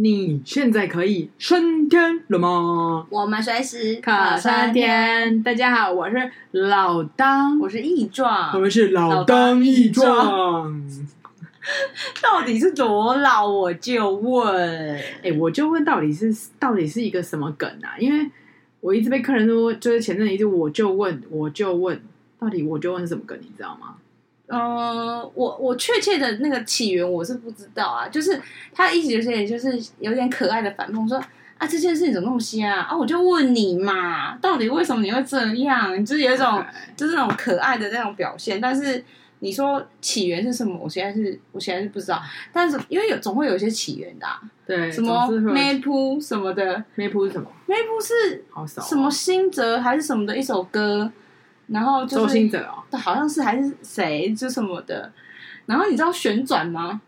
你现在可以升天了吗？我们随时可升天。大家好，我是老当，我是易壮，我们是老当益壮。到底是多老？我就问，哎，我就问，到底是到底是一个什么梗啊？因为我一直被客人说，就是前阵子一直我就问，我就问，到底我就问是什么梗？你知道吗？嗯，我我确切的那个起源我是不知道啊，就是他意思有些就是有点可爱的反讽说啊，这件事情怎么那么瞎啊？啊，我就问你嘛，到底为什么你会这样？就是有一种、就是那种可爱的那种表现，但是你说起源是什么？我现在是我现在是不知道，但是因为有总会有一些起源的、啊，对，什么咩噗什么的，咩噗是什么？咩噗是什么新泽还是什么的一首歌。然后就是周兴哲哦，好像是还是谁就什么的。然后你知道旋转吗？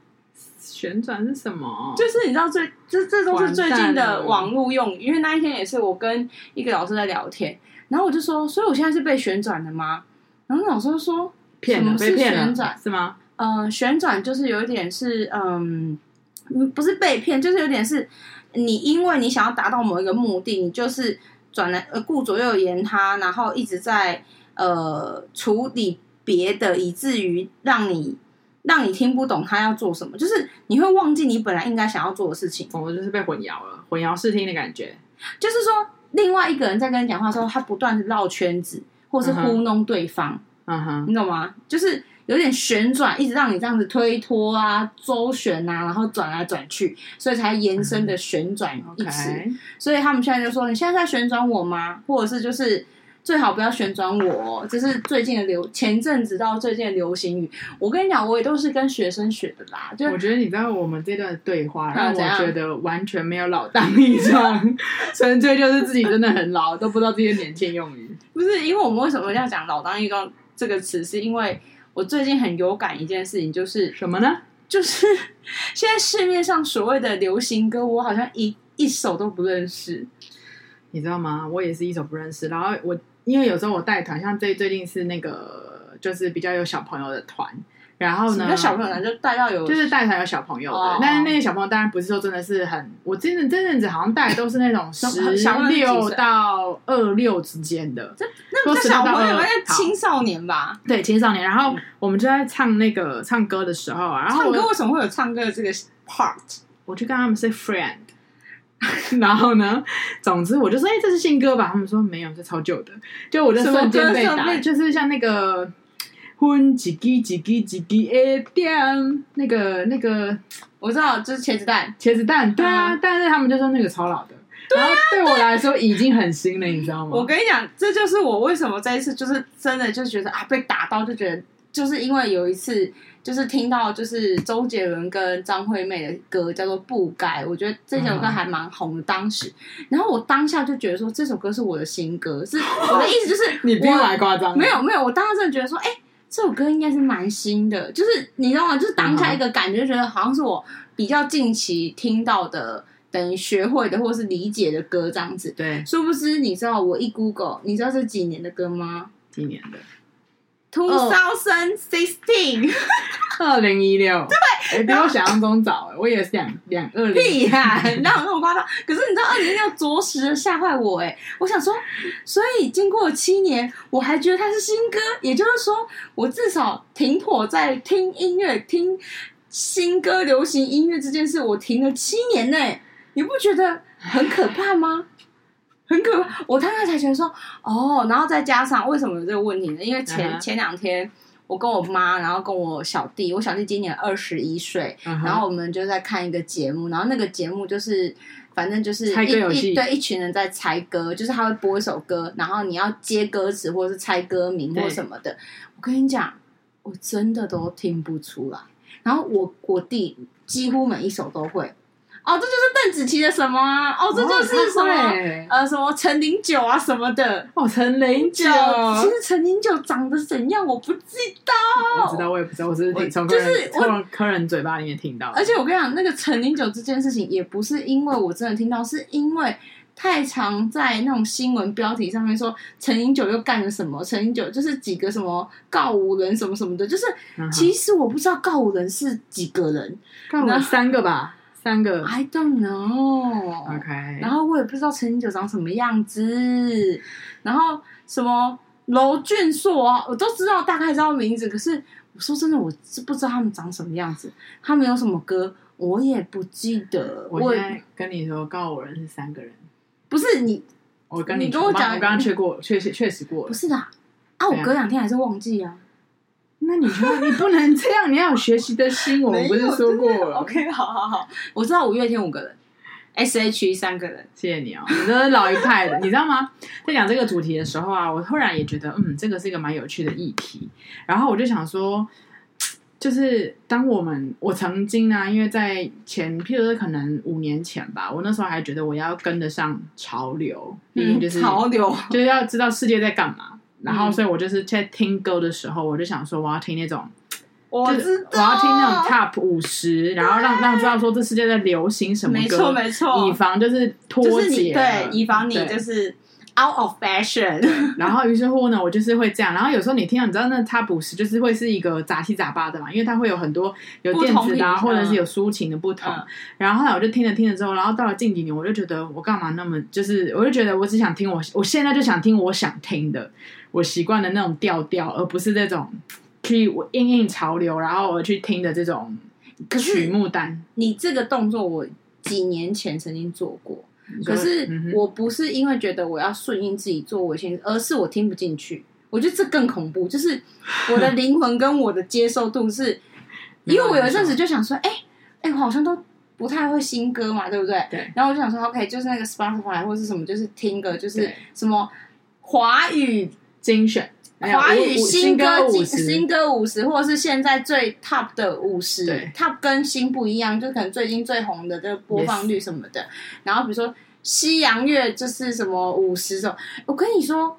旋转是什么？就是你知道最这这都是最近的网络用语。因为那一天也是我跟一个老师在聊天，然后我就说，所以我现在是被旋转的吗？然后老师就说，什么是旋转？是吗？呃，旋转就是有一点是嗯，不是被骗，就是有点是你因为你想要达到某一个目的，你就是转来呃顾左右言他，然后一直在。呃，处理别的，以至于让你让你听不懂他要做什么，就是你会忘记你本来应该想要做的事情。我就是被混淆了，混淆视听的感觉。就是说，另外一个人在跟你讲话的时候，他不断绕圈子，或是糊弄对方。嗯哼，你懂吗？就是有点旋转，一直让你这样子推脱啊、周旋啊，然后转来转去，所以才延伸的旋转一词。Okay. 所以他们现在就说：“你现在在旋转我吗？”或者是就是。最好不要旋转我，这是最近的流，前阵子到最近的流行语。我跟你讲，我也都是跟学生学的啦。就我觉得你知道我们这段对话，让我觉得完全没有老当益壮，纯粹就是自己真的很老，都不知道这些年轻用语。不是，因为我们为什么要讲老当益壮这个词？是因为我最近很有感一件事情，就是什么呢？就是 现在市面上所谓的流行歌，我好像一一首都不认识。你知道吗？我也是一首不认识。然后我。因为有时候我带团，像最最近是那个就是比较有小朋友的团，然后呢，小朋友呢就带到有，就是带团有小朋友的，哦、但是那些小朋友当然不是说真的是很，我真的这阵子好像带的都是那种十六到二六之间的，这那不是小朋友，那青少年吧？对，青少年。然后我们就在唱那个唱歌的时候啊，然后唱歌为什么会有唱歌的这个 part？我就跟他们 say friend。然后呢？总之我就说：“哎、欸，这是新歌吧？”他们说：“没有，这超旧的。”就我就瞬间被打，就是像那个“混叽叽叽叽叽叽哎掉”，那个那个我知道，就是茄子蛋，茄子蛋。对啊，但是他们就说那个超老的。对啊，对我来说已经很新了，你知道吗？我跟你讲，这就是我为什么这一次就是真的就觉得啊，被打到就觉得，就是因为有一次。就是听到就是周杰伦跟张惠妹的歌叫做《不该》，我觉得这首歌还蛮红的当时。然后我当下就觉得说这首歌是我的新歌，是我的意思就是 你别来夸张，没有没有，我当时真的觉得说，哎、欸，这首歌应该是蛮新的，就是你知道吗？就是当下一个感觉，觉得好像是我比较近期听到的，等于学会的或是理解的歌这样子。对，殊不知你知道我一 Google，你知道这几年的歌吗？几年的？Two thousand sixteen，二零一六，对，欸、比我想象中早，我以为是两两二零，厉害，哪有那么夸张？可是你知道，二零一六着实吓坏我，哎，我想说，所以经过七年，我还觉得它是新歌，也就是说，我至少停妥在听音乐、听新歌、流行音乐这件事，我停了七年呢，你不觉得很可怕吗？很可怕，我刚刚才觉得说，哦，然后再加上为什么有这个问题呢？因为前、uh -huh. 前两天我跟我妈，然后跟我小弟，我小弟今年二十一岁，uh -huh. 然后我们就在看一个节目，然后那个节目就是反正就是一一对一群人在猜歌，就是他会播一首歌，然后你要接歌词或者是猜歌名或什么的。我跟你讲，我真的都听不出来，然后我我弟几乎每一首都会。哦，这就是邓紫棋的什么啊？哦，这就是什么、哦、呃，什么陈零九啊什么的。哦，陈零九，其实陈零九长得怎样我不知道。我知道，我也不知道，我是从就是从客人嘴巴里面听到。而且我跟你讲，那个陈零九这件事情，也不是因为我真的听到，是因为太常在那种新闻标题上面说陈零九又干了什么，陈零九就是几个什么告五人什么什么的，就是、嗯、其实我不知道告五人是几个人，告五人三个吧。三个？I don't know。OK。然后我也不知道陈零九长什么样子，然后什么娄俊硕啊，我都知道大概知道名字，可是我说真的，我是不知道他们长什么样子，他们有什么歌，我也不记得。我现在跟你说，告我人是三个人，不是你，我跟你，你跟我讲，我刚刚确过，确实确实过了，不是的啊，我隔两天还是忘记啊。那你说你不能这样，你要有学习的心。我们不是说过了？OK，好好好，我知道五月天五个人，S.H.E 三个人。谢谢你哦，你这是老一派的，你知道吗？在讲这个主题的时候啊，我突然也觉得，嗯，这个是一个蛮有趣的议题。然后我就想说，就是当我们我曾经呢、啊，因为在前，譬如说可能五年前吧，我那时候还觉得我要跟得上潮流，嗯，就是潮流，就是要知道世界在干嘛。然后，所以我就是在听歌的时候，我就想说，我要听那种，我知道，我要听那种 Top 五十，然后让让知道说这世界在流行什么歌，没错没错，以防就是脱节，就是、对，以防你就是 out of fashion。然后于是乎呢，我就是会这样。然后有时候你听到，你知道那 Top 五十就是会是一个杂七杂八的嘛，因为它会有很多有电子的、啊，或者是有抒情的不同。嗯、然后后来我就听着听着之后，然后到了近几年，我就觉得我干嘛那么就是，我就觉得我只想听我，我现在就想听我想听的。我习惯的那种调调，而不是这种去我应应潮流，然后我去听的这种曲目单。你这个动作，我几年前曾经做过，可是我不是因为觉得我要顺应自己做我先，而是我听不进去。我觉得这更恐怖，就是我的灵魂跟我的接受度是，因为我有一阵子就想说，哎哎、我好像都不太会新歌嘛，对不对？对。然后我就想说，OK，就是那个 Spotify 或是什么，就是听歌，就是什么华语。精选华语新歌新歌，新歌五十，或者是现在最 top 的五十，top 跟新不一样，就可能最近最红的这个播放率什么的。然后比如说西洋乐就是什么五十种，我跟你说，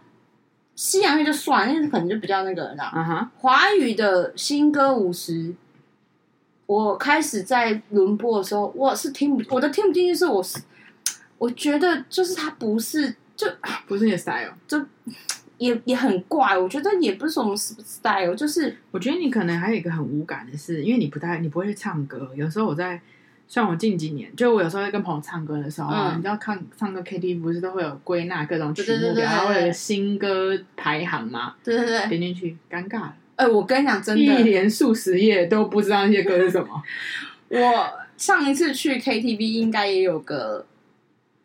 西洋乐就算，因为可能就比较那个，啊。嗯哼，华语的新歌五十，我开始在轮播的时候，我是听不，我都听不进去，是我是我觉得就是它不是就不是你的 style，就。也也很怪，我觉得也不是什么 style，就是我觉得你可能还有一个很无感的是，因为你不太你不会去唱歌。有时候我在像我近几年，就我有时候在跟朋友唱歌的时候，嗯、你知道看唱歌 KTV 不是都会有归纳各种曲目，然后会有个新歌排行吗？对对对，点进去尴尬了。哎、欸，我跟你讲，真的，一连数十页都不知道那些歌是什么。我上一次去 KTV 应该也有个，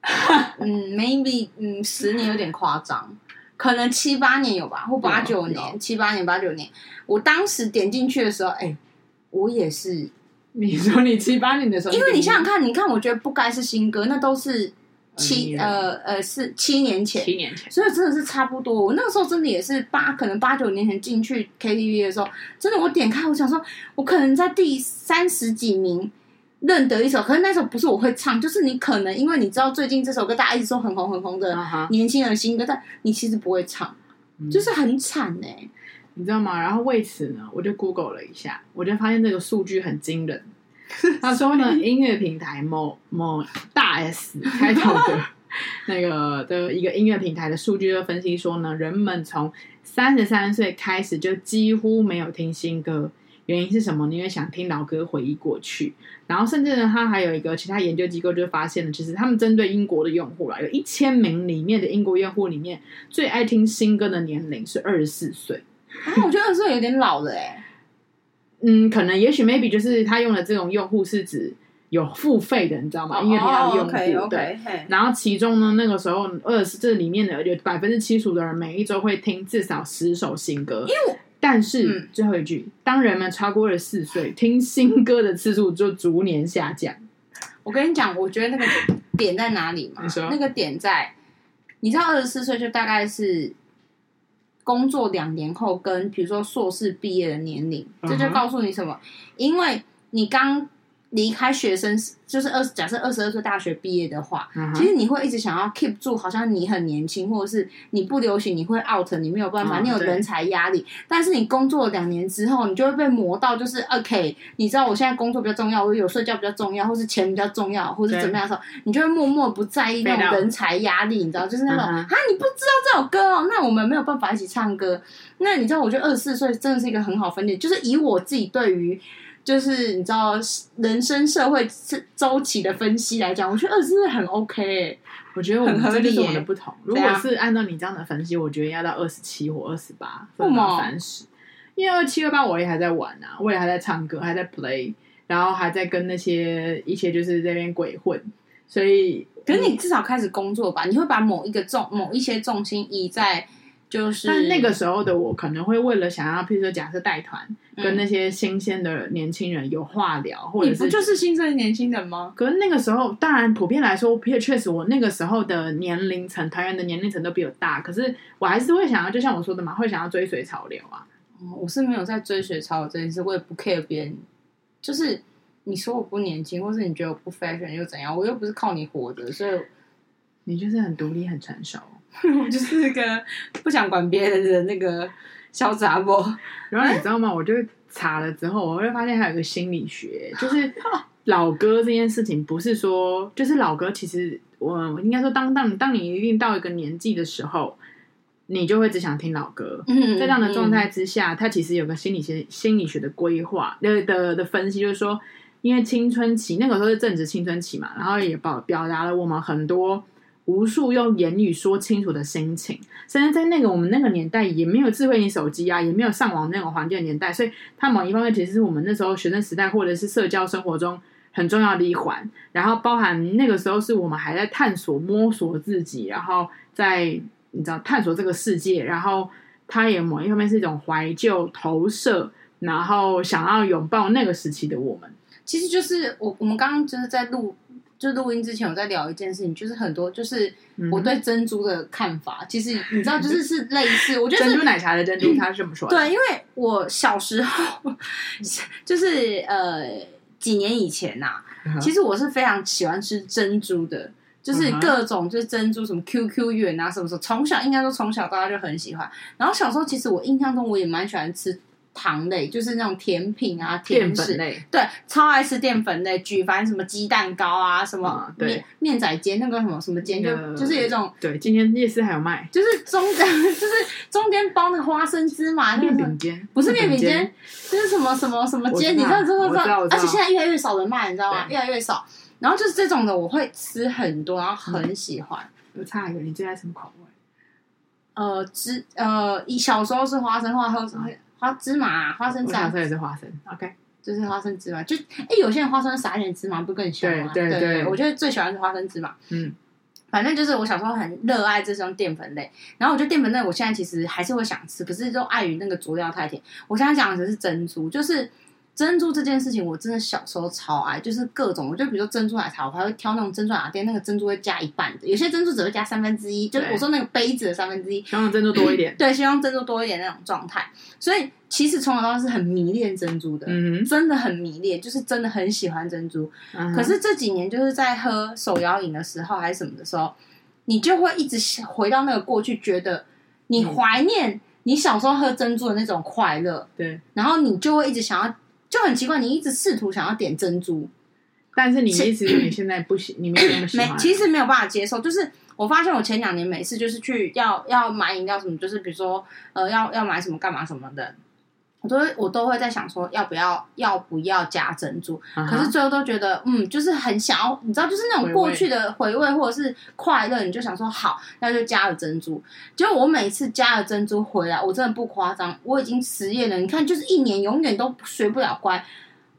嗯，maybe 嗯，十年有点夸张。可能七八年有吧，或八九年，七八年八九年。我当时点进去的时候，哎、欸，我也是。你说你七八年的时候，因为你想想看，你看，我觉得不该是新歌，那都是七呃呃是七年前，七年前，所以真的是差不多。我那个时候真的也是八，可能八九年前进去 KTV 的时候，真的我点开，我想说，我可能在第三十几名。认得一首，可是那首不是我会唱，就是你可能因为你知道最近这首歌大家一直说很红很红的年轻人的新歌，但你其实不会唱，就是很惨哎、欸，你知道吗？然后为此呢，我就 Google 了一下，我就发现这个数据很惊人。他说呢，音乐平台某某大 S 开头的 那个的一个音乐平台的数据就分析说呢，人们从三十三岁开始就几乎没有听新歌。原因是什么呢？因为想听老歌回忆过去，然后甚至呢，他还有一个其他研究机构就发现了，其实他们针对英国的用户啦，有一千名里面的英国用户里面，最爱听新歌的年龄是二十四岁。啊，我觉得二十岁有点老了哎。嗯，可能也许 maybe 就是他用的这种用户是指有付费的，你知道吗？音乐频道的用户。Oh, okay, okay, 对。然后其中呢，那个时候二十这里面的有百分之七十五的人每一周会听至少十首新歌。因为但是、嗯、最后一句，当人们超过了四岁，听新歌的次数就逐年下降。我跟你讲，我觉得那个点在哪里嘛？那个点在，你知道，二十四岁就大概是工作两年后，跟比如说硕士毕业的年龄，这就告诉你什么？因为你刚。离开学生就是二，假设二十二岁大学毕业的话，uh. 其实你会一直想要 keep 住，好像你很年轻，或者是你不流行，你会 out，你没有办法，uh. 你有人才压力。但是你工作了两年之后，你就会被磨到，就是 OK，你知道我现在工作比较重要，我有睡觉比较重要，或是钱比较重要，或是怎么样的时候，你就会默默不在意那种人才压力，你知道，就是那种啊，uh. 你不知道这首歌哦，那我们没有办法一起唱歌。那你知道，我觉得二十四岁真的是一个很好分界，就是以我自己对于。就是你知道人生社会周期的分析来讲，我觉得二十四很 OK，欸，我觉得我们这就是我们的不同。如果是按照你这样的分析，我觉得要到二十七或二十八，或到三十，因为二七二八我也还在玩啊，我也还在唱歌，还在 play，然后还在跟那些一些就是这边鬼混，所以，可是你至少开始工作吧，你会把某一个重某一些重心移在。就是，但那个时候的我可能会为了想要，譬如说，假设带团跟那些新鲜的年轻人有话聊，或者是你不就是新生年轻人吗？可是那个时候，当然普遍来说，也确实我那个时候的年龄层，团员的年龄层都比我大，可是我还是会想要，就像我说的嘛，会想要追随潮流啊。哦，我是没有在追随潮流这件事，我也不 care 别人。就是你说我不年轻，或是你觉得我不 fashion 又怎样？我又不是靠你活着，所以你就是很独立、很成熟。我就是那个不想管别人的那个小杂货，然后你知道吗？我就查了之后，我会发现还有一个心理学，就是 老歌这件事情，不是说就是老歌。其实我应该说当，当当当你一定到一个年纪的时候，你就会只想听老歌。嗯，在这样的状态之下，它其实有个心理学心理学的规划的的的分析，就是说，因为青春期那个时候是正值青春期嘛，然后也表表达了我们很多。无数用言语说清楚的心情，甚至在那个我们那个年代也没有智慧型手机啊，也没有上网那种环境的年代，所以它某一方面其实是我们那时候学生时代或者是社交生活中很重要的一环。然后包含那个时候是我们还在探索摸索自己，然后在你知道探索这个世界，然后它也某一方面是一种怀旧投射，然后想要拥抱那个时期的我们。其实就是我我们刚刚就是在录。就录音之前，我在聊一件事情，就是很多，就是我对珍珠的看法。嗯、其实你知道，就是是类似，我觉得珍珠奶茶的珍珠，它是这么说的。对，因为我小时候，就是呃几年以前呐、啊，其实我是非常喜欢吃珍珠的，就是各种就是珍珠什么 QQ 圆啊什么什么，从小应该说从小到大就很喜欢。然后小时候其实我印象中我也蛮喜欢吃。糖类就是那种甜品啊，甜食类，对，超爱吃淀粉类，举凡什么鸡蛋糕啊，什么面面仔煎，那个什么什么煎，就就是有一种，对，今天夜市还有卖，就是中间 就是中间包那个花生芝麻那个面饼煎，不是面饼煎，就是什么什么什么煎，你知道知道知道，而且现在越来越少人卖，你知道吗？越来越少，然后就是这种的，我会吃很多，然后很喜欢。我差一个，你最爱什么口味？呃，芝呃，以小时候是花生，后来会。花芝麻、啊、花生酱，这也是花生。OK，就是花生芝麻。就哎、欸，有些人花生撒一点芝麻，不更香吗？对对对，对，我觉得最喜欢是花生芝麻。嗯，反正就是我小时候很热爱这种淀粉类。然后我觉得淀粉类，我现在其实还是会想吃，可是就碍于那个佐料太甜。我现在讲的是珍珠，就是。珍珠这件事情，我真的小时候超爱，就是各种，我就比如说珍珠奶茶，我还会挑那种珍珠奶茶店，那个珍珠会加一半的，有些珍珠只会加三分之一，就是我说那个杯子的三分之一，希望珍珠多一点，对，希望珍珠多一点那种状态。所以其实从小到大是很迷恋珍珠的，嗯，真的很迷恋，就是真的很喜欢珍珠。嗯、可是这几年就是在喝手摇饮的时候还是什么的时候，你就会一直回到那个过去，觉得你怀念你小时候喝珍珠的那种快乐，对，然后你就会一直想要。就很奇怪，你一直试图想要点珍珠，但是你一直你现在不行，你没有那么喜欢。没，其实没有办法接受。就是我发现我前两年每次就是去要要买饮料什么，就是比如说呃要要买什么干嘛什么的。我都会我都会在想说要不要要不要加珍珠，uh. 可是最后都觉得嗯，就是很想要，你知道，就是那种过去的回味或者是快乐，你就想说好，那就加了珍珠。结果我每次加了珍珠回来，我真的不夸张，我已经实验了，你看，就是一年永远都学不了乖。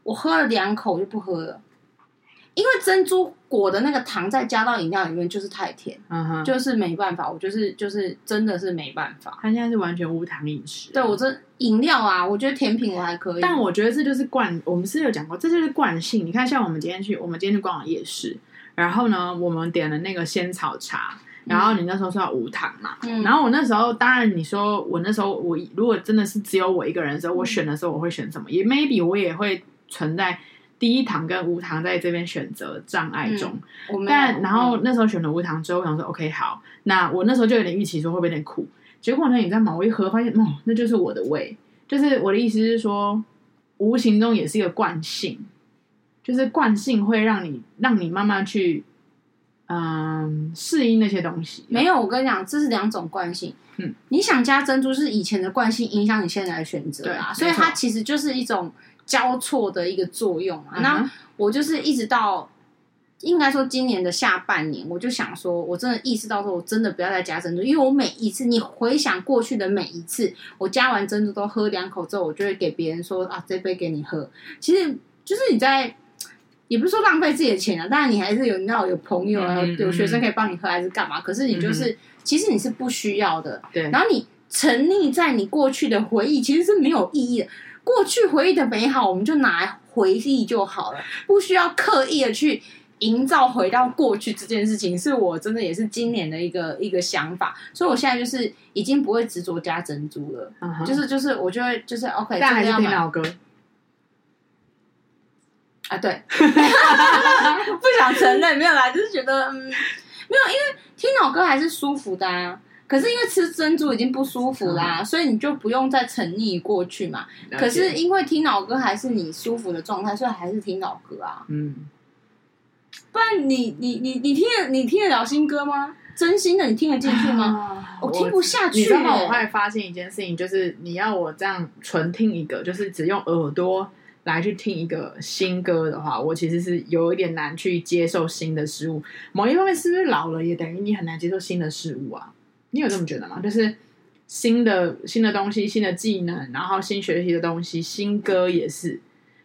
我喝了两口就不喝了。因为珍珠果的那个糖再加到饮料里面就是太甜，嗯哼，就是没办法，我就是就是真的是没办法。他现在是完全无糖饮食。对，我这饮料啊，我觉得甜品我还可以，但我觉得这就是惯，我们是有讲过，这就是惯性。你看，像我们今天去，我们今天去逛夜市，然后呢，我们点了那个仙草茶，然后你那时候说要无糖嘛，嗯，然后我那时候当然你说我那时候我如果真的是只有我一个人的时候，我选的时候我会选什么？也 maybe 我也会存在。低糖跟无糖在这边选择障碍中，嗯、但然后那时候选了无糖之后，我想说 OK 好，那我那时候就有点预期说会不会有点苦，结果呢，你知道吗？我一喝发现哦，那就是我的胃，就是我的意思是说，无形中也是一个惯性，就是惯性会让你让你慢慢去嗯适应那些东西。没有，我跟你讲，这是两种惯性。嗯，你想加珍珠是以前的惯性影响你现在的选择啊，所以它其实就是一种。交错的一个作用嘛。嗯、那我就是一直到。应该说，今年的下半年，我就想说，我真的意识到说，我真的不要再加珍珠，因为我每一次，你回想过去的每一次，我加完珍珠都喝两口之后，我就会给别人说啊，这杯给你喝。其实就是你在，也不是说浪费自己的钱啊，当然你还是有，你知道有朋友啊，有学生可以帮你喝，还是干嘛？可是你就是，嗯、其实你是不需要的。对。然后你沉溺在你过去的回忆，其实是没有意义的。过去回忆的美好，我们就拿来回忆就好了，不需要刻意的去。营造回到过去这件事情，是我真的也是今年的一个一个想法，所以我现在就是已经不会执着加珍珠了，uh huh. 就是就是我就会就是 OK，但还是听老歌啊，对，不想承认没有啦，就是觉得嗯没有，因为听老歌还是舒服的啊，可是因为吃珍珠已经不舒服啦，uh. 所以你就不用再沉溺过去嘛。了解。可是因为听老歌还是你舒服的状态，所以还是听老歌啊，嗯。不然你你你你听得你听得了新歌吗？真心的你听得进去吗？啊、我听不下去、欸。你知道吗？我后来发现一件事情，就是你要我这样纯听一个，就是只用耳朵来去听一个新歌的话，我其实是有一点难去接受新的事物。某一方面是不是老了也等于你很难接受新的事物啊？你有这么觉得吗？就是新的新的东西、新的技能，然后新学习的东西，新歌也是。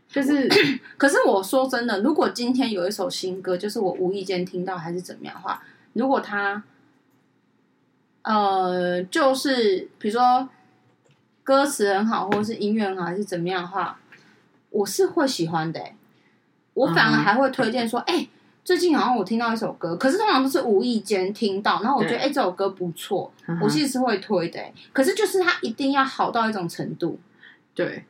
就是，可是我说真的，如果今天有一首新歌，就是我无意间听到还是怎么样的话，如果他，呃，就是比如说歌词很好，或者是音乐很好，还是怎么样的话，我是会喜欢的、欸。我反而还会推荐说，哎、嗯欸，最近好像我听到一首歌，可是通常都是无意间听到，然后我觉得，哎这首歌不错，嗯、我其实是会推的、欸。可是就是它一定要好到一种程度，对。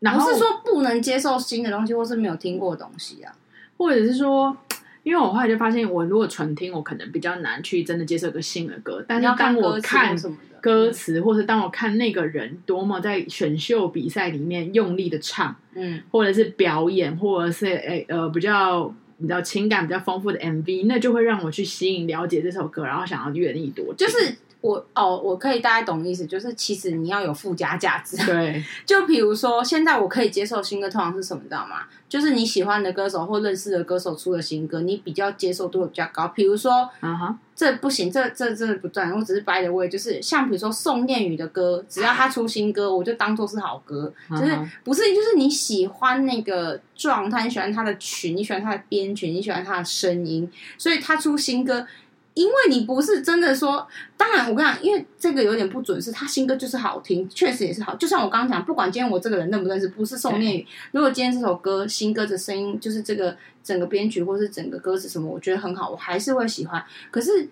然后是说不能接受新的东西，或是没有听过的东西啊，或者是说，因为我后来就发现，我如果纯听，我可能比较难去真的接受一个新的歌。但是当我看歌词，或是当我看那个人多么在选秀比赛里面用力的唱，嗯，或者是表演，或者是诶呃比较比较情感比较丰富的 MV，那就会让我去吸引了解这首歌，然后想要愿意多就是。我哦，我可以大概懂意思，就是其实你要有附加价值。对，就比如说现在我可以接受新歌，通常是什么，你知道吗？就是你喜欢的歌手或认识的歌手出的新歌，你比较接受度会比较高。比如说，啊哈、uh，huh. 这不行，这这这不对，我只是 by the way，就是像比如说宋念宇的歌，只要他出新歌，我就当做是好歌。Uh huh. 就是不是，就是你喜欢那个状态，你喜欢他的曲，你喜欢他的编曲，你喜欢他的声音，所以他出新歌。因为你不是真的说，当然我跟你讲，因为这个有点不准，是他新歌就是好听，确实也是好。就像我刚刚讲，不管今天我这个人认不认识，不是宋念宇，如果今天这首歌新歌的声音就是这个整个编曲或是整个歌词什么，我觉得很好，我还是会喜欢。可是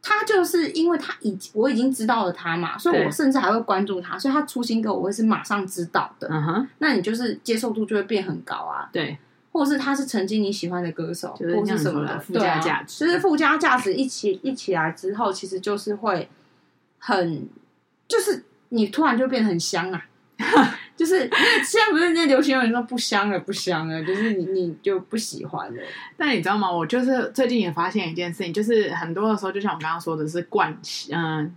他就是因为他已我已经知道了他嘛，所以我甚至还会关注他，所以他出新歌我会是马上知道的。嗯哼，那你就是接受度就会变很高啊。对。或者是他是曾经你喜欢的歌手，就是或是什么的附加价值，就是附加价值一起一起来之后，其实就是会很，就是你突然就变得很香啊，就是现在不是那流行有人说不香了不香了，就是你你就不喜欢了。但你知道吗？我就是最近也发现一件事情，就是很多的时候，就像我刚刚说的是惯性，嗯，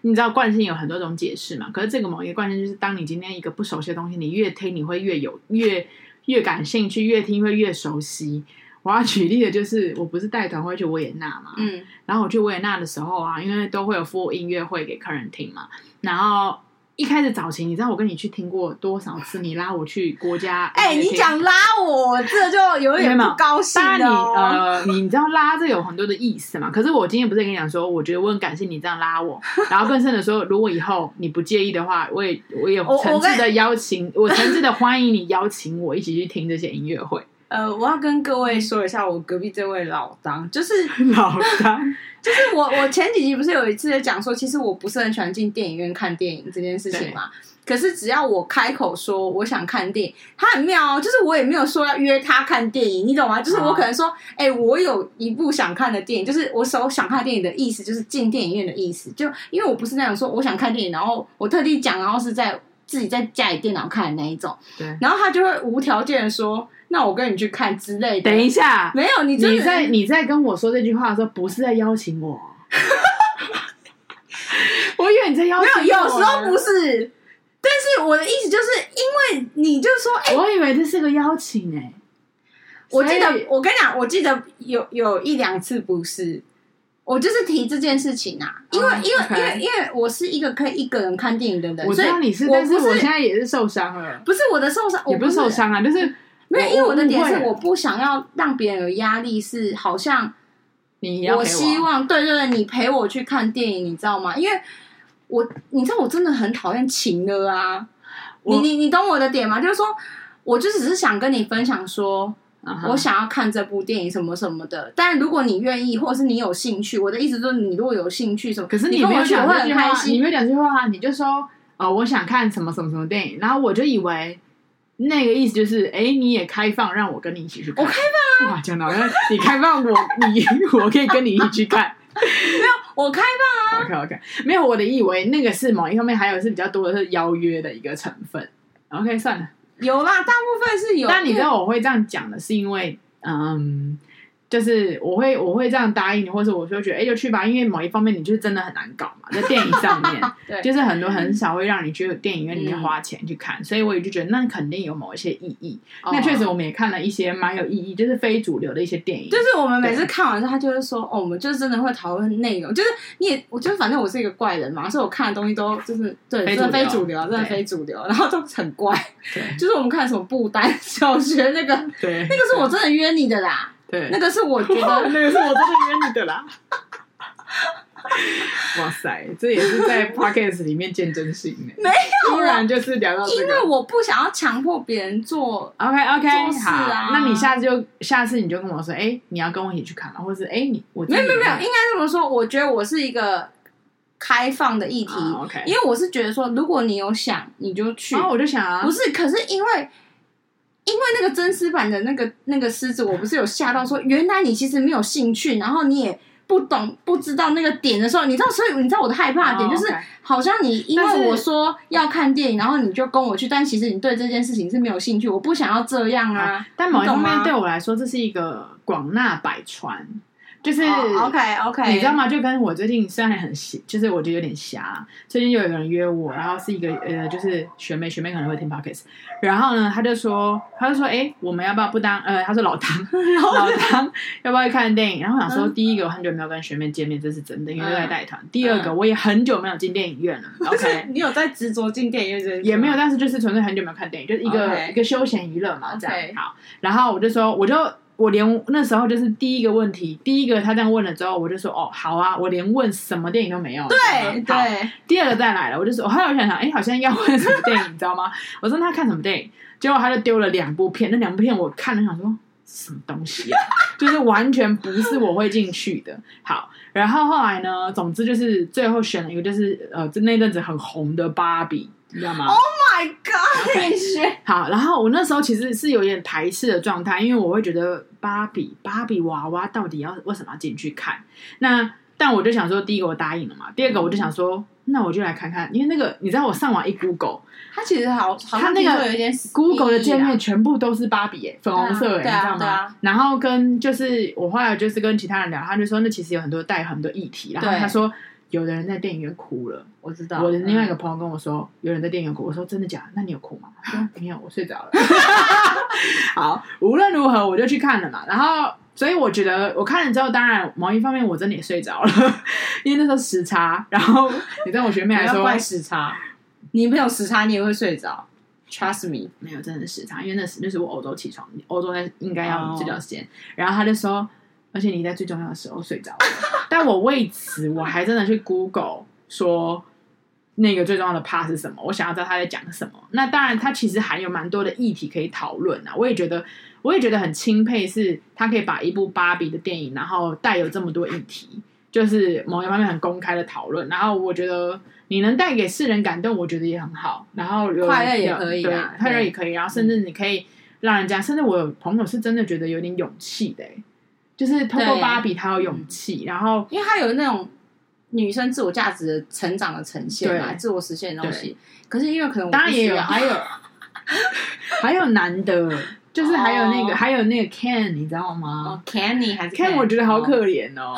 你知道惯性有很多种解释嘛？可是这个某一个惯性就是，当你今天一个不熟悉的东西，你越听你会越有越。越感兴趣，越听会越熟悉。我要举例的就是，我不是带团会去维也纳嘛，嗯，然后我去维也纳的时候啊，因为都会有附音乐会给客人听嘛，然后。一开始早期，你知道我跟你去听过多少次？你拉我去国家，哎、欸，你讲拉我，这就有点不高兴了。你呃，你知道拉这有很多的意思嘛？可是我今天不是跟你讲说，我觉得我很感谢你这样拉我，然后更甚的说，如果以后你不介意的话，我也我也诚挚的邀请，我诚挚的欢迎你邀请我一起去听这些音乐会。呃，我要跟各位说一下，我隔壁这位老张就是 老张。就是我，我前几集不是有一次在讲说，其实我不是很喜欢进电影院看电影这件事情嘛。可是只要我开口说我想看电影，他很妙哦，就是我也没有说要约他看电影，你懂吗？就是我可能说，哎、我有一部想看的电影，就是我所想看电影的意思，就是进电影院的意思。就因为我不是那种说我想看电影，然后我特地讲，然后是在自己在家里电脑看的那一种。对，然后他就会无条件的说。那我跟你去看之类的。等一下，没有你，你在你在跟我说这句话的时候，不是在邀请我。我以为你在邀请我。没有，有时候不是。但是我的意思就是，因为你就说，哎、欸，我以为这是个邀请哎、欸。我记得，我跟你讲，我记得有有一两次不是，我就是提这件事情啊，因为、嗯、因为.因为因为我是一个可以一个人看电影的人，我知道你是，但是我现在也是受伤了，不是我的受伤，也不是受伤啊，就是没有，因为我的点是我不想要让别人有压力，是好像你要我希望对对对，你陪我去看电影，你知道吗？因为我你知道我真的很讨厌情勒啊，你你你懂我的点吗？就是说我就只是想跟你分享说。Uh-huh. 我想要看这部电影什么什么的，但如果你愿意，或者是你有兴趣，我的意思就是，你如果有兴趣什么，可是你没有讲这句话，你没有讲这句话，你就说哦，我想看什么什么什么电影，然后我就以为那个意思就是，哎，你也开放让我跟你一起去看，我开放啊，哇，讲到你开放我，你我可以跟你一起去看，没有，我开放啊，OK OK，没有，我的以为那个是某一方面，还有是比较多的是邀约的一个成分，OK，算了。有啦，大部分是有。但你知道我会这样讲的，是因为，嗯。就是我会我会这样答应你，或者我就觉得哎、欸，就去吧，因为某一方面你就是真的很难搞嘛，在电影上面，对，就是很多很少会让你去电影院里面花钱去看，嗯、所以我也就觉得那肯定有某一些意义。哦、那确实我们也看了一些蛮有意义，就是非主流的一些电影。就是我们每次看完之后，他就会说哦，我们就是真的会讨论内容。就是你也，我就是反正我是一个怪人嘛，所以我看的东西都就是对，真的非主流，真的非主流，然后都很怪。对，就是我们看什么布丹小学那个，对，那个是我真的约你的啦。对，那个是我觉得，那个是我真的约你的啦。哇塞，这也是在 podcast 里面见真心的。没有，突然就是聊到这个，因为我不想要强迫别人做。OK OK，做事啊。那你下次就下次你就跟我说，哎、欸，你要跟我一起去看，或者是哎、欸，你我没有没有没有，应该这么说。我觉得我是一个开放的议题。Uh, OK，因为我是觉得说，如果你有想，你就去。然后我就想啊，不是，可是因为。因为那个真丝版的那个那个狮子，我不是有吓到说，原来你其实没有兴趣，然后你也不懂不知道那个点的时候，你知道，所以你知道我的害怕的点就是，好像你因为我说要看电影，然后你就跟我去，但其实你对这件事情是没有兴趣，我不想要这样啊。但某一方面对我来说，这是一个广纳百川。就是 OK OK，你知道吗？就跟我最近虽然很瞎，就是我觉得有点瞎。最近就有一个人约我，然后是一个呃，就是学妹，学妹可能会听 Podcast。然后呢，他就说，他就说，哎、欸，我们要不要不当？呃，他说老唐，老唐要不要去看电影？然后我想说，第一个我很久没有跟学妹见面，这是真的，因为都在带团。第二个我也很久没有进电影院了。OK，你有在执着进电影院？也没有，但是就是纯粹很久没有看电影，就是一个.一个休闲娱乐嘛，这样。好，然后我就说，我就。我连那时候就是第一个问题，第一个他这样问了之后，我就说哦，好啊，我连问什么电影都没有。对对。第二个再来了，我就说，我后来我想想，哎，好像要问什么电影，你知道吗？我说他看什么电影，结果他就丢了两部片，那两部片我看了想说什么东西啊，就是完全不是我会进去的。好，然后后来呢，总之就是最后选了一个，就是呃，就那阵子很红的芭比。你知道吗？Oh my god！好，然后我那时候其实是有点排斥的状态，因为我会觉得芭比芭比娃娃到底要为什么要进去看？那但我就想说，第一个我答应了嘛，第二个我就想说，那我就来看看，因为那个你知道，我上网一 Google，它其实好，它那个 Google 的界面全部都是芭比，哎，粉红色，哎，你知道吗？然后跟就是我后来就是跟其他人聊，他就说那其实有很多带很多议题，然后他说。有的人在电影院哭了，我知道。我的另外一个朋友跟我说，嗯、有人在电影院哭。我说真的假的？那你有哭吗？他说 没有，我睡着了。好，无论如何我就去看了嘛。然后，所以我觉得我看了之后，当然某一方面我真的也睡着了，因为那时候时差。然后你跟我学妹还说怪时差，你没有时差你也会睡着。Trust me，没有真的是时差，因为那时那是我欧洲起床，欧洲在应该要治疗时间。Oh. 然后他就说。而且你在最重要的时候睡着了，但我为此我还真的去 Google 说那个最重要的 part 是什么，我想要知道他在讲什么。那当然，他其实还有蛮多的议题可以讨论啊。我也觉得，我也觉得很钦佩，是他可以把一部芭比的电影，然后带有这么多议题，就是某一方面很公开的讨论。然后我觉得你能带给世人感动，我觉得也很好。然后快乐也可以啊，快乐也可以。然后甚至你可以让人家，甚至我有朋友是真的觉得有点勇气的、欸。就是通过芭比，她有勇气，然后因为她有那种女生自我价值的成长的呈现嘛，自我实现的东西。可是因为可能当然也有，还有 还有男的，就是还有那个、oh. 还有那个 Ken，你知道吗？Kenny 还是 Ken？我觉得好可怜哦。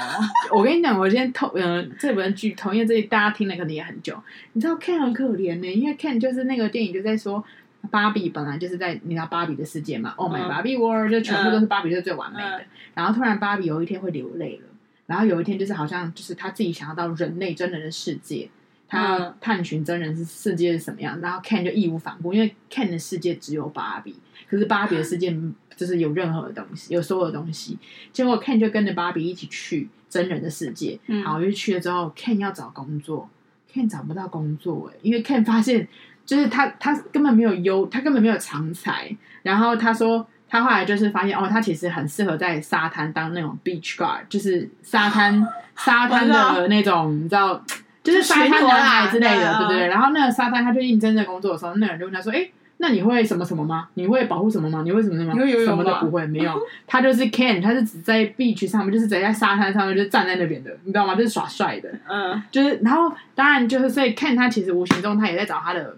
我跟你讲，我先偷，嗯、呃，这本剧透，因为这里大家听了可能也很久。你知道 Ken 很可怜呢，因为 Ken 就是那个电影就在说，芭比本来就是在你知道芭比的世界嘛，Oh my Barbie World，就全部都是芭比是最完美的。Uh. 然后突然芭比有一天会流泪了，然后有一天就是好像就是他自己想要到人类真人的世界。他要探寻真人是世界是什么样，然后 Ken 就义无反顾，因为 Ken 的世界只有芭比，可是芭比的世界就是有任何的东西，有所有的东西。结果 Ken 就跟着芭比一起去真人的世界，好，就去了之后，Ken 要找工作，Ken 找不到工作，哎，因为 Ken 发现就是他他根本没有优，他根本没有长才。然后他说他后来就是发现哦，他其实很适合在沙滩当那种 beach guard，就是沙滩 沙滩的那种，你知道。就是沙滩男孩之类的，对不对？然后那个沙滩，他就应征这工作的时候，那个人就问他说：“哎，那你会什么什么吗？你会保护什么吗？你会什么什么？你会游泳吗？什么都不会，没有。他就是 can，他是只在 beach 上面，就是只在沙滩上面，就站在那边的，你知道吗？就是耍帅的。嗯，就是然后当然就是所以 can 他其实无形中他也在找他的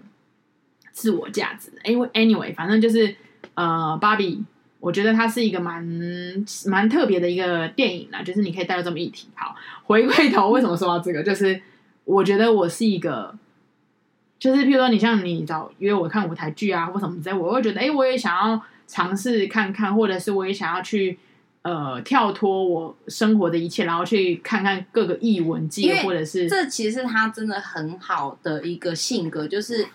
自我价值。因为 anyway，反正就是呃，芭比，我觉得它是一个蛮蛮特别的一个电影啦，就是你可以带入这么一题。好，回归头为什么说到这个，就是。我觉得我是一个，就是譬如说，你像你找约我看舞台剧啊，或什么之类，我会觉得，哎，我也想要尝试看看，或者是我也想要去呃跳脱我生活的一切，然后去看看各个艺文界，或者是这其实是他真的很好的一个性格，就是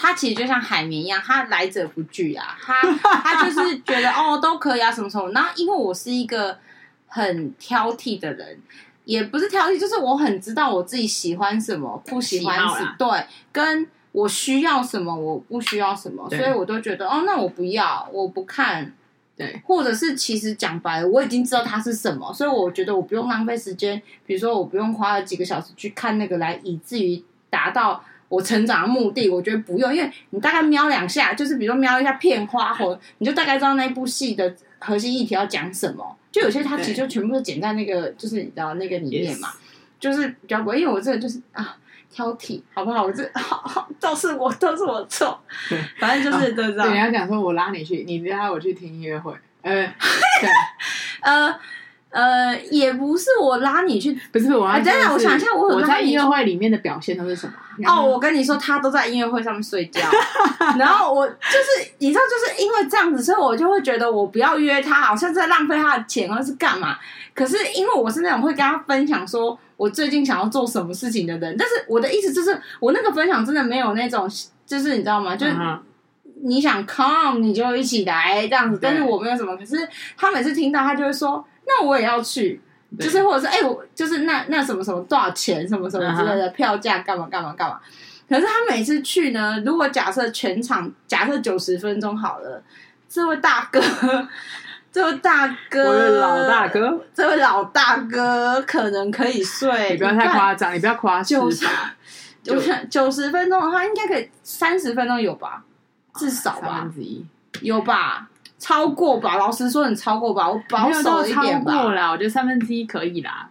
他其实就像海绵一样，他来者不拒啊，他 他就是觉得哦都可以啊，什么什么。那因为我是一个很挑剔的人。也不是挑剔，就是我很知道我自己喜欢什么，不喜欢什么，对，跟我需要什么，我不需要什么，所以我都觉得哦，那我不要，我不看，对，或者是其实讲白了，我已经知道它是什么，所以我觉得我不用浪费时间，比如说我不用花了几个小时去看那个来，以至于达到我成长的目的，我觉得不用，因为你大概瞄两下，就是比如说瞄一下片花，或你就大概知道那部戏的核心议题要讲什么。就有些它其实就全部都剪在那个，就是你知道那个里面嘛，就是比较贵。因为我这个就是啊挑剔，好不好？我这好好都是我都是我错，反正就是都知道。你要讲说我拉你去，你拉我去听音乐会，呃，对，呃。呃，也不是我拉你去，不是我拉。真的，我想一下，我我在音乐会里面的表现都是什么？哦，我跟你说，他都在音乐会上面睡觉。然后我就是，你知道，就是因为这样子，所以我就会觉得我不要约他，好像在浪费他的钱，或者是干嘛。可是因为我是那种会跟他分享说我最近想要做什么事情的人，但是我的意思就是，我那个分享真的没有那种，就是你知道吗？就是你想 come 你就一起来这样子，但是我没有什么。可是他每次听到，他就会说。那我也要去，就是或者是哎、欸，我就是那那什么什么多少钱，什么什么之类的票价干嘛干嘛干嘛。可是他每次去呢，如果假设全场假设九十分钟好了，这位大哥，这位大哥，我的老大哥，这位老大哥可能可以睡。你不要太夸张，你不要夸九十九十九十分钟的话，应该可以三十分钟有吧？至少吧，三分之一有吧？超过吧，老实说，你超过吧，我保守一点吧。超过啦，我觉得三分之一可以啦。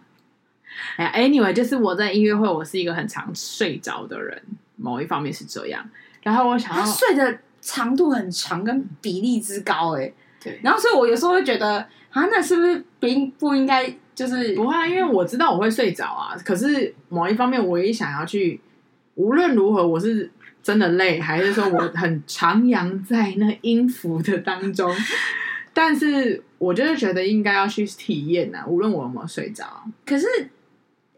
哎，anyway，就是我在音乐会，我是一个很常睡着的人，某一方面是这样。然后我想要睡的长度很长，跟比例之高，哎，对。然后所以，我有时候会觉得，啊，那是不是不应不应该就是不会啊？因为我知道我会睡着啊。可是某一方面，我也想要去，无论如何，我是。真的累，还是说我很徜徉在那音符的当中？但是我就是觉得应该要去体验呐，无论我有没有睡着。可是，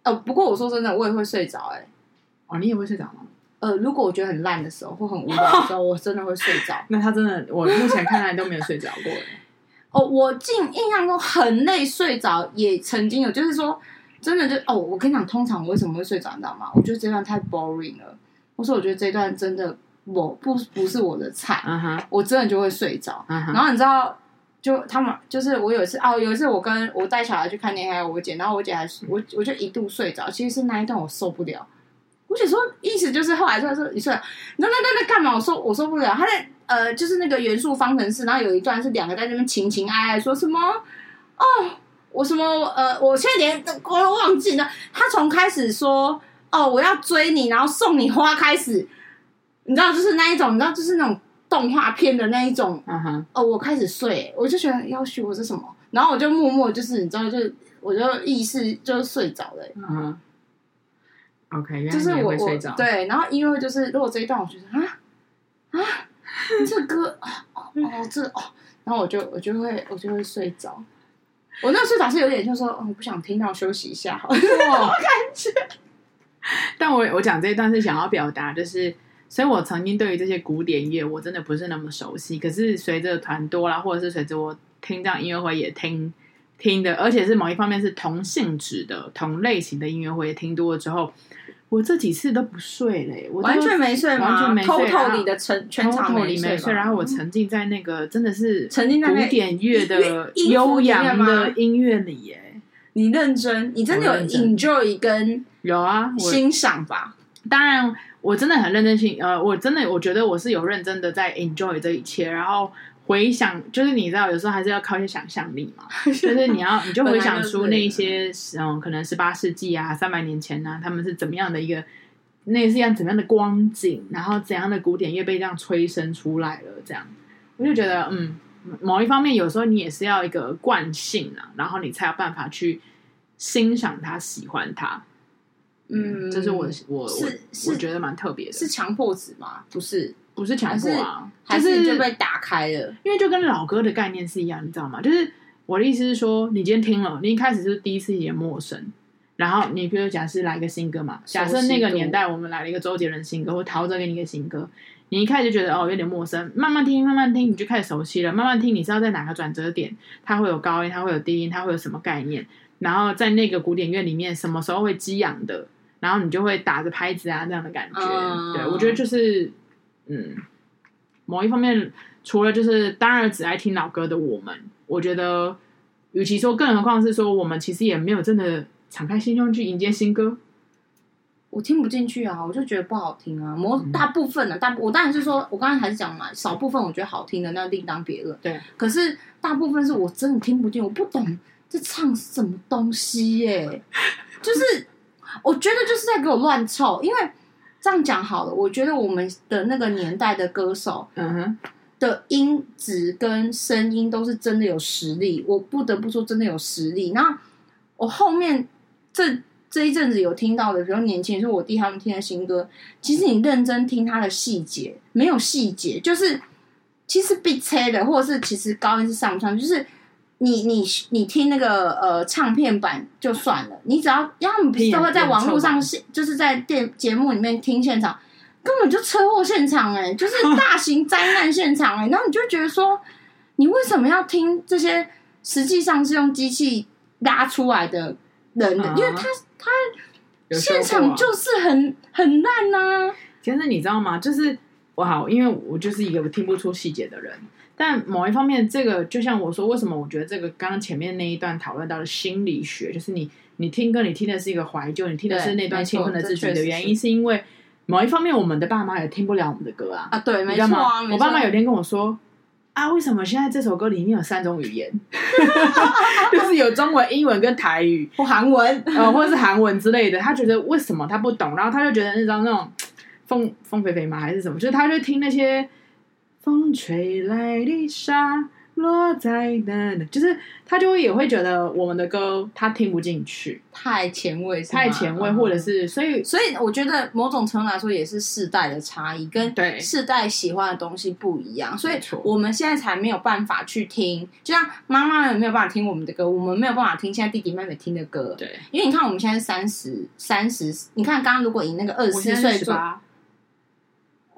呃，不过我说真的，我也会睡着哎、欸。哦，你也会睡着吗？呃，如果我觉得很烂的时候，或很无聊的时候，我真的会睡着。那他真的，我目前看来都没有睡着过。哦，我记印象中很累睡着，也曾经有，就是说真的就哦，我跟你讲，通常我为什么会睡着，你知道吗？我觉得这段太 boring 了。我说，我觉得这段真的我不不是我的菜，uh -huh. 我真的就会睡着。Uh -huh. 然后你知道，就他们就是我有一次哦，有一次我跟我带小孩去看电影，我姐，然后我姐还是我我就一度睡着。其实是那一段我受不了。我姐说，意思就是后来就说你睡了，那那那那干嘛？我说我受不了。他在呃，就是那个元素方程式，然后有一段是两个在那边情情爱爱，说什么哦，我什么呃，我现在连我都忘记了。他从开始说。哦，我要追你，然后送你花开始，你知道，就是那一种，你知道，就是那种动画片的那一种。嗯哼，哦，我开始睡，我就觉得要许我是什么，然后我就默默就是你知道，就我就意识就睡着了。嗯哼，OK，就是我睡着。对，然后因为就是如果这一段我觉得啊啊，你这歌哦哦这哦，然后我就我就会我就会睡着。我那个睡着是有点就是说，哦，我不想听到，休息一下好，我感觉。但我我讲这一段是想要表达，就是，所以我曾经对于这些古典乐我真的不是那么熟悉。可是随着团多啦，或者是随着我听这样音乐会也听听的，而且是某一方面是同性质的同类型的音乐会也听多了之后，我这几次都不睡嘞，我完全没睡，完全没睡，偷偷里的全全场没睡，然后我沉浸在那个真的是沉浸在古典乐的悠扬的音乐里耶。你认真，你真的有 enjoy 跟有啊欣赏吧？当然，我真的很认真听，呃，我真的我觉得我是有认真的在 enjoy 这一切，然后回想，就是你知道，有时候还是要靠一些想象力嘛，就是你要你就回想出那些 嗯，可能十八世纪啊，三百年前呢、啊，他们是怎么样的一个，那是一样怎么样的光景，然后怎样的古典乐被这样催生出来了，这样，我就觉得嗯。某一方面，有时候你也是要一个惯性啊，然后你才有办法去欣赏他、喜欢他。嗯，这是我我是我，我觉得蛮特别的。是强迫子吗？不是，不是强迫啊，还是，还是就被打开了。因为就跟老歌的概念是一样，你知道吗？就是我的意思是说，你今天听了，你一开始是第一次也陌生，然后你比如假设来一个新歌嘛，假设那个年代我们来了一个周杰伦新歌，或陶喆给你一个新歌。你一开始就觉得哦有点陌生，慢慢听慢慢听，你就开始熟悉了。慢慢听，你知道在哪个转折点，它会有高音，它会有低音，它会有什么概念。然后在那个古典乐里面，什么时候会激昂的，然后你就会打着拍子啊这样的感觉。嗯、对，我觉得就是嗯，某一方面，除了就是当然只爱听老歌的我们，我觉得，与其说，更何况是说我们其实也没有真的敞开心胸去迎接新歌。我听不进去啊，我就觉得不好听啊。某大部分的、啊，大我当然是说，我刚才还是讲嘛，少部分我觉得好听的，那另当别论。对，可是大部分是我真的听不进，我不懂这唱什么东西耶、欸。就是我觉得就是在给我乱凑，因为这样讲好了，我觉得我们的那个年代的歌手，嗯哼，的音质跟声音都是真的有实力，我不得不说真的有实力。然后我后面这。这一阵子有听到的，比如年轻人说我弟他们听的新歌，其实你认真听他的细节，没有细节，就是其实被切的，或者是其实高音是上不上，就是你你你听那个呃唱片版就算了，你只要要么不是都会在网络上现，就是在电节目里面听现场，根本就车祸现场哎、欸，就是大型灾难现场哎、欸，然后你就觉得说，你为什么要听这些实际上是用机器拉出来的人的，因为他。他现场就是很很烂呐、啊。其实你知道吗？就是我好，因为我就是一个听不出细节的人。但某一方面，这个就像我说，为什么我觉得这个刚刚前面那一段讨论到的心理学，就是你你听歌，你听的是一个怀旧，你听的是那段青春的自觉的原因，是因为某一方面，我们的爸妈也听不了我们的歌啊。啊，对，没错、啊，我爸妈有天跟我说。啊，为什么现在这首歌里面有三种语言？就是有中文、英文跟台语或韩文，呃，或者是韩文之类的。他觉得为什么他不懂，然后他就觉得那张那种凤凤飞飞吗？还是什么？就是他就听那些风吹来的沙。落在那里？就是他就会也会觉得我们的歌他听不进去，太前卫，太前卫，或者是所以所以我觉得某种程度来说也是世代的差异，跟对。世代喜欢的东西不一样，所以我们现在才没有办法去听，就像妈妈们没有办法听我们的歌，我们没有办法听现在弟弟妹妹听的歌，对，因为你看我们现在三十三十，你看刚刚如果以那个二十四岁做，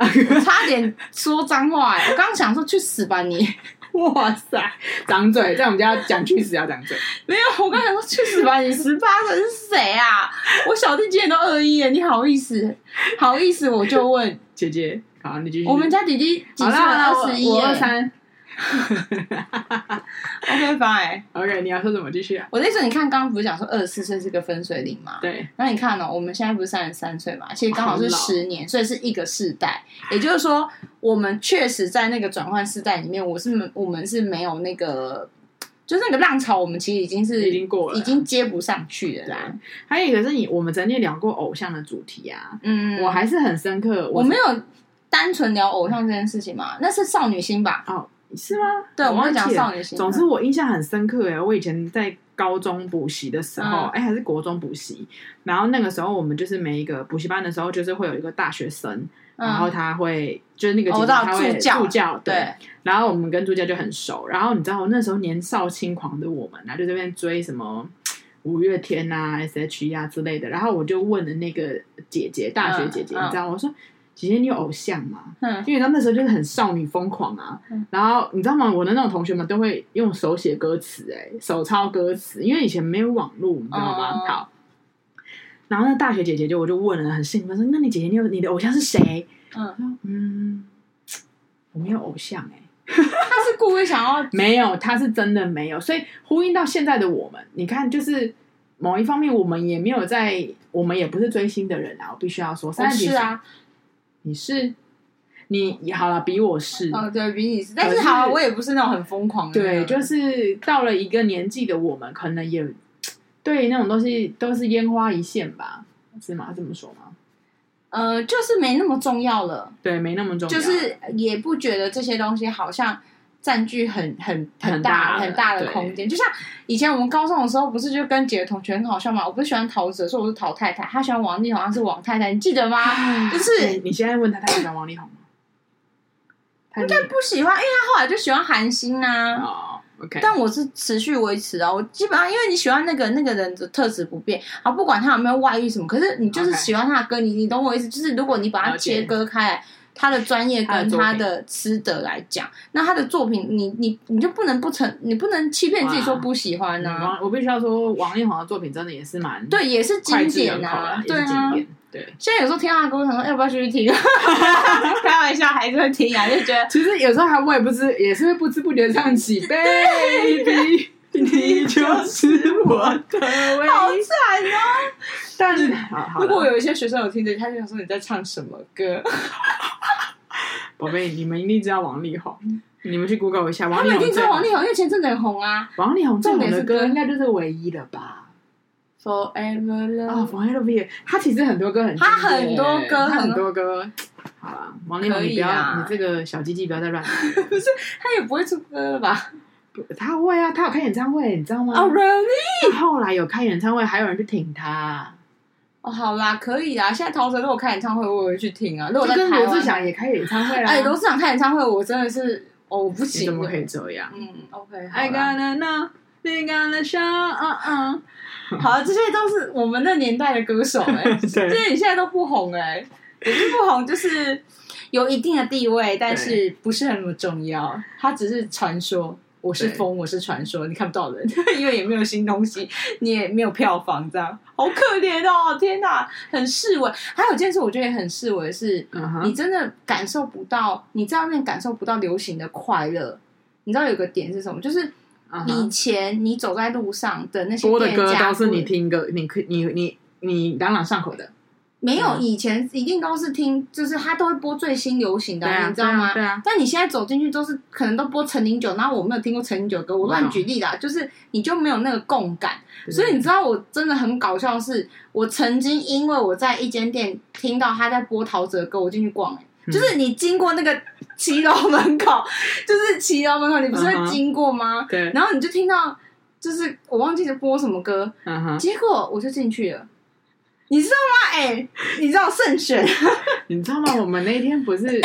差点说脏话哎、欸，我刚刚想说去死吧你。哇塞，掌嘴，在我们家讲去死要掌嘴。没有，我刚想说去死吧，你十八岁是谁啊？我小弟今年都二一耶，你好意思？好意思，我就问姐姐，好，你继续。我们家弟弟几岁？二十一，我二三。OK fine，OK，你要说什么？继续啊！我的意思，你看刚刚不是讲说二十四岁是个分水岭嘛？对。那你看呢、喔？我们现在不是三十三岁嘛？其实刚好是十年，所以是一个世代。也就是说，我们确实在那个转换世代里面，我是我们是没有那个，就是那个浪潮，我们其实已经是已经过了，已经接不上去了啦。还有一个是你，我们曾经聊过偶像的主题啊，嗯，我还是很深刻，我，我没有。单纯聊偶像这件事情嘛，那是少女心吧？哦，是吗？对，我们会讲少女心。总之，我印象很深刻哎，我以前在高中补习的时候，哎、嗯，还是国中补习，然后那个时候我们就是每一个补习班的时候，就是会有一个大学生，嗯、然后他会就是那个姐姐他会助教，助教对，对，然后我们跟助教就很熟，然后你知道我那时候年少轻狂的我们，然后就这边追什么。五月天啊，S.H.E 啊之类的，然后我就问了那个姐姐，大学姐姐，嗯、你知道，我说姐姐你有偶像吗？嗯，因为她那时候就是很少女疯狂啊。嗯、然后你知道吗？我的那种同学们都会用手写歌词，哎，手抄歌词，因为以前没有网络，你知道吗？然后那大学姐姐就我就问了，很兴奋说：“那你姐姐你有你的偶像是谁？”嗯嗯，我没有偶像哎、欸。他是故意想要 没有，他是真的没有，所以呼应到现在的我们，你看，就是某一方面，我们也没有在，我们也不是追星的人啊，我必须要说，但是啊，你是你好了，比我是哦，对比你是，但是好，我也不是那种很疯狂的，对，就是到了一个年纪的我们，可能也对那种东西都是烟花一现吧，是吗？这么说吗？呃，就是没那么重要了，对，没那么重要，就是也不觉得这些东西好像占据很很很大很大的空间。就像以前我们高中的时候，不是就跟几个同学很好笑吗？我不是喜欢陶喆，说我是陶太太，他喜欢王力宏，他是王太太，你记得吗？就是你现在问他，他喜欢王力宏吗？应该不喜欢，因为他后来就喜欢韩星啊。哦 Okay. 但我是持续维持啊，我基本上因为你喜欢那个那个人的特质不变，啊，不管他有没有外遇什么，可是你就是喜欢他的歌，你你懂我意思？就是如果你把它切割开来，他的专业跟他的师德来讲，那他的作品，你你你就不能不成，你不能欺骗自己说不喜欢呢、啊。我必须要说，王力宏的作品真的也是蛮对，也是经典啊，对啊。对，现在有时候听他的歌，我想说要不要继续听？开玩笑，还是会听啊，就觉得其实有时候还我也不知，也是会不知不觉唱起。Baby，你就是我的唯一。好惨哦！但是，如果有一些学生有听着，他就想说你在唱什么歌？宝贝，你们一定知道王力宏，你们去 Google 一下。王力宏，他们一定知道王力宏，因为前阵子很红啊。王力宏重点的歌应该就是唯一了吧？Forever Love 哦，Forever Love，他其实很多歌很，他很多歌，他很多歌。好了，王力宏，你不要，你这个小鸡鸡不要再乱。不是，他也不会出歌了吧？他会啊，他有开演唱会，你知道吗？哦，Really？后来有开演唱会，还有人去挺他。哦，好啦，可以啦。现在陶喆如果开演唱会，我也会去听啊。如果跟罗志祥也开演唱会啦。哎，罗志祥开演唱会，我真的是，哦，不行，怎么可以这样？嗯，OK。I gotta know, we gotta show, 嗯嗯。好啊，这些都是我们那年代的歌手哎、欸，这些你现在都不红哎、欸，也是不红，就是有一定的地位，但是不是很那么重要。他只是传说，我是风，我是传说，你看不到人，因为也没有新东西，你也没有票房，这样好可怜哦！天哪，很示威。还有一件事，我觉得也很示威，是你真的感受不到，你在外面感受不到流行的快乐。你知道有个点是什么？就是。以前你走在路上的那些播的歌都是你听歌，你可你你你朗朗上口的。没有，以前一定都是听，就是他都会播最新流行的，你知道吗？对啊。但你现在走进去都是可能都播陈零九，然后我没有听过陈零九歌，我乱举例啦，就是你就没有那个共感。所以你知道我真的很搞笑的是，我曾经因为我在一间店听到他在播陶喆的歌，我进去逛，就是你经过那个。骑楼门口，就是骑楼门口，你不是会经过吗？对。Uh. 然后你就听到，就是我忘记是播什么歌，uh. 结果我就进去了。你知道吗？哎、欸，你知道慎选？你知道吗？我们那天不是，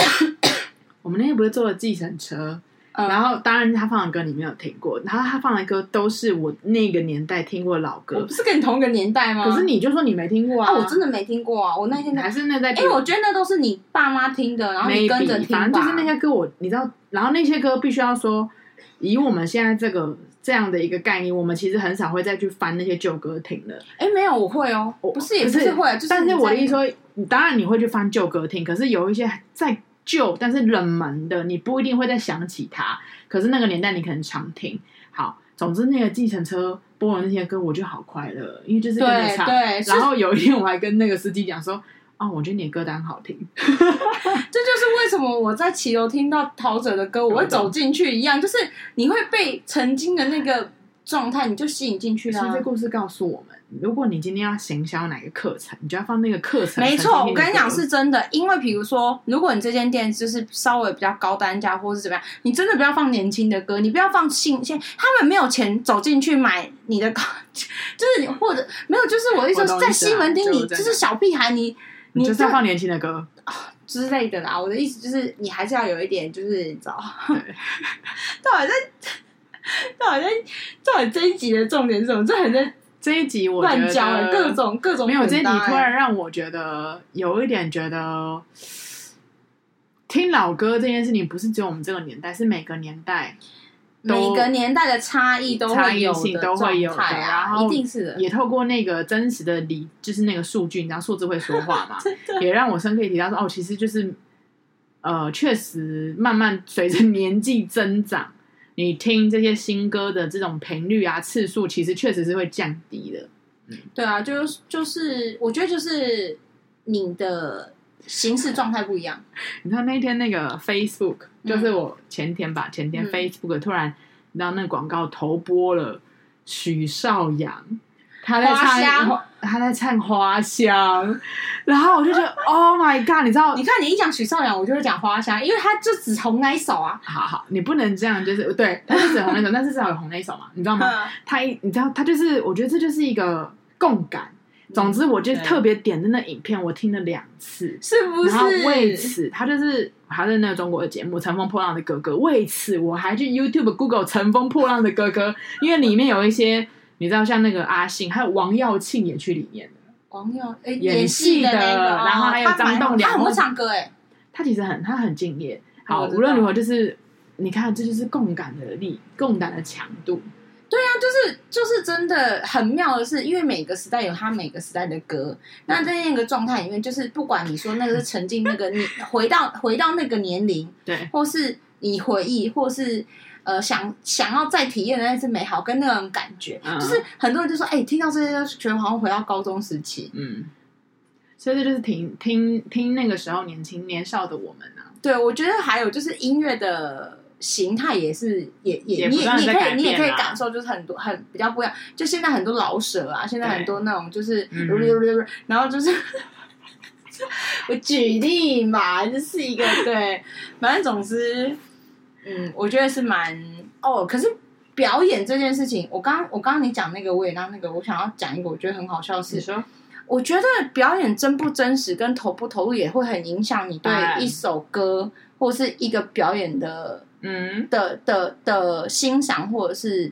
我们那天不是坐了计程车。然后，当然他放的歌你没有听过，然后他放的歌都是我那个年代听过的老歌。不是跟你同一个年代吗？可是你就说你没听过啊？我真的没听过啊！我那天还是那在，因为我觉得那都是你爸妈听的，然后你跟着听。反正就是那些歌，我你知道，然后那些歌必须要说，以我们现在这个这样的一个概念，我们其实很少会再去翻那些旧歌听了。哎，没有，我会哦，我不是也不是会，但是我的意思说，当然你会去翻旧歌听，可是有一些在。旧但是冷门的，你不一定会再想起它。可是那个年代你可能常听。好，总之那个计程车播的那些歌，我就好快乐，因为就是跟着唱。对，然后有一天我还跟那个司机讲说：“哦，我觉得你的歌单好听。”这就是为什么我在骑楼听到陶喆的歌，我会走进去一样，就是你会被曾经的那个状态，你就吸引进去了。其实这故事告诉我们，如果你今天要行销哪个课程，你就要放那个课程。没错，我跟你讲是真的，因为比如说，如果你这间店就是稍微比较高单价，或是怎么样，你真的不要放年轻的歌，你不要放新鲜，他们没有钱走进去买你的歌，就是或者没有，就是我意思在西门町你，就是小屁孩，你你就是要放年轻的歌。之类的啦，我的意思就是，你还是要有一点，就是你知道，到底在，到底在，到底这一集的重点是什么？这很在这一集我乱教了各种各种，没有这一集突然让我觉得有一点觉得，听老歌这件事情不是只有我们这个年代，是每个年代。每个年代的差异都会有的都会有的，然后一定是的。也透过那个真实的理，就是那个数据，你知道数字会说话嘛？也让我深刻提到说，哦，其实就是，呃，确实慢慢随着年纪增长，你听这些新歌的这种频率啊、次数，其实确实是会降低的。嗯，对啊，就是就是，我觉得就是你的。形式状态不一样。你知道那天那个 Facebook，就是我前天吧，嗯、前天 Facebook 突然，你知道那个广告投播了许绍洋，他在唱，他在唱花香，然后我就觉得 Oh my God！你知道，你看你一讲许绍洋，我就会讲花香，因为他就只红那一首啊。好好，你不能这样，就是对，他就只红那首，但是至少有红那一首嘛，你知道吗？他一，你知道，他就是，我觉得这就是一个共感。总之，我就特别点的那影片，我听了两次，是不是？然后为此，他就是还是那个中国的节目《乘风破浪的哥哥》。为此，我还去 YouTube Google《乘风破浪的哥哥》，因为里面有一些你知道，像那个阿信，还有王耀庆也去里面的。王耀诶，演戏的，然后还有张栋梁，他很会唱歌诶，他其实很他很敬业。好，无论如何，就是你看，这就是共感的力，共感的强度。对啊，就是就是真的很妙的是，因为每个时代有他每个时代的歌。那在那个状态里面，就是不管你说那个是沉浸那个你回到回到那个年龄，对，或是你回忆，或是呃想想要再体验的那次美好跟那种感觉，嗯、就是很多人就说，哎、欸，听到这些就觉得好像回到高中时期。嗯，所以这就是听听听那个时候年轻年少的我们啊。对，我觉得还有就是音乐的。形态也是，也也，你也你也可以，你也可以感受，就是很多很比较不一样。就现在很多老舍啊，现在很多那种就是，然后就是，我举例嘛，就是一个对，反正总之，嗯，我觉得是蛮哦。可是表演这件事情，我刚我刚刚你讲那个，我也让那个，我想要讲一个，我觉得很好笑的是，说我觉得表演真不真实跟投不投入，也会很影响你对一首歌或是一个表演的。嗯的的的欣赏或者是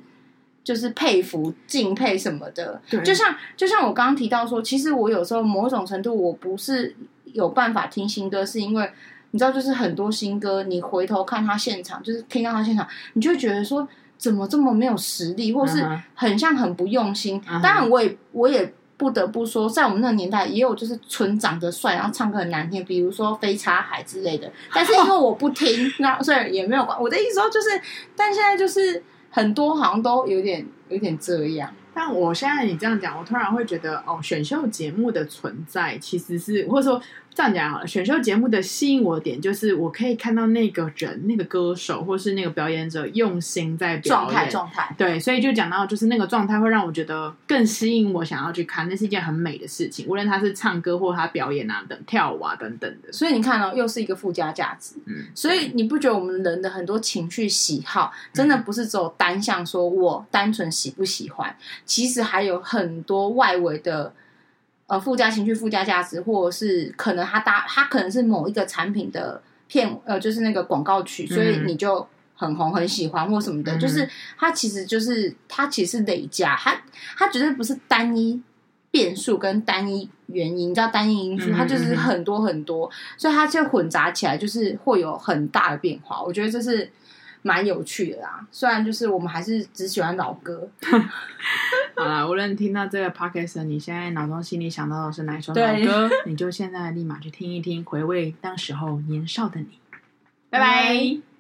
就是佩服敬佩什么的，就像就像我刚刚提到说，其实我有时候某种程度我不是有办法听新歌，是因为你知道，就是很多新歌，你回头看他现场，就是听到他现场，你就会觉得说怎么这么没有实力，或是很像很不用心。Uh huh. 当然，我也我也。不得不说，在我们那个年代，也有就是纯长得帅，然后唱歌很难听，比如说飞叉海之类的。但是因为我不听，那所以也没有关。我的意思说就是，但现在就是很多好像都有点有点这样。但我现在你这样讲，我突然会觉得，哦，选秀节目的存在其实是，或者说。这样讲好了，选秀节目的吸引我的点就是，我可以看到那个人、那个歌手或是那个表演者用心在表演状态，状态。对，所以就讲到，就是那个状态会让我觉得更吸引我，想要去看，那是一件很美的事情。无论他是唱歌或他表演啊等跳舞啊等等的。所以你看哦，又是一个附加价值。嗯，所以你不觉得我们人的很多情绪喜好，真的不是只有单向说我单纯喜不喜欢，其实还有很多外围的。呃，附加情绪、附加价值，或者是可能它搭，它可能是某一个产品的片，呃，就是那个广告曲，所以你就很红、很喜欢或什么的。嗯、就是它其实就是它其实累加，它它绝对不是单一变数跟单一原因，你知道单一因素，它就是很多很多，所以它就混杂起来，就是会有很大的变化。我觉得这是。蛮有趣的啦，虽然就是我们还是只喜欢老歌。好啦，无论听到这个 podcast，你现在脑中心里想到的是哪一首老歌，你就现在立马去听一听，回味当时候年少的你。拜拜。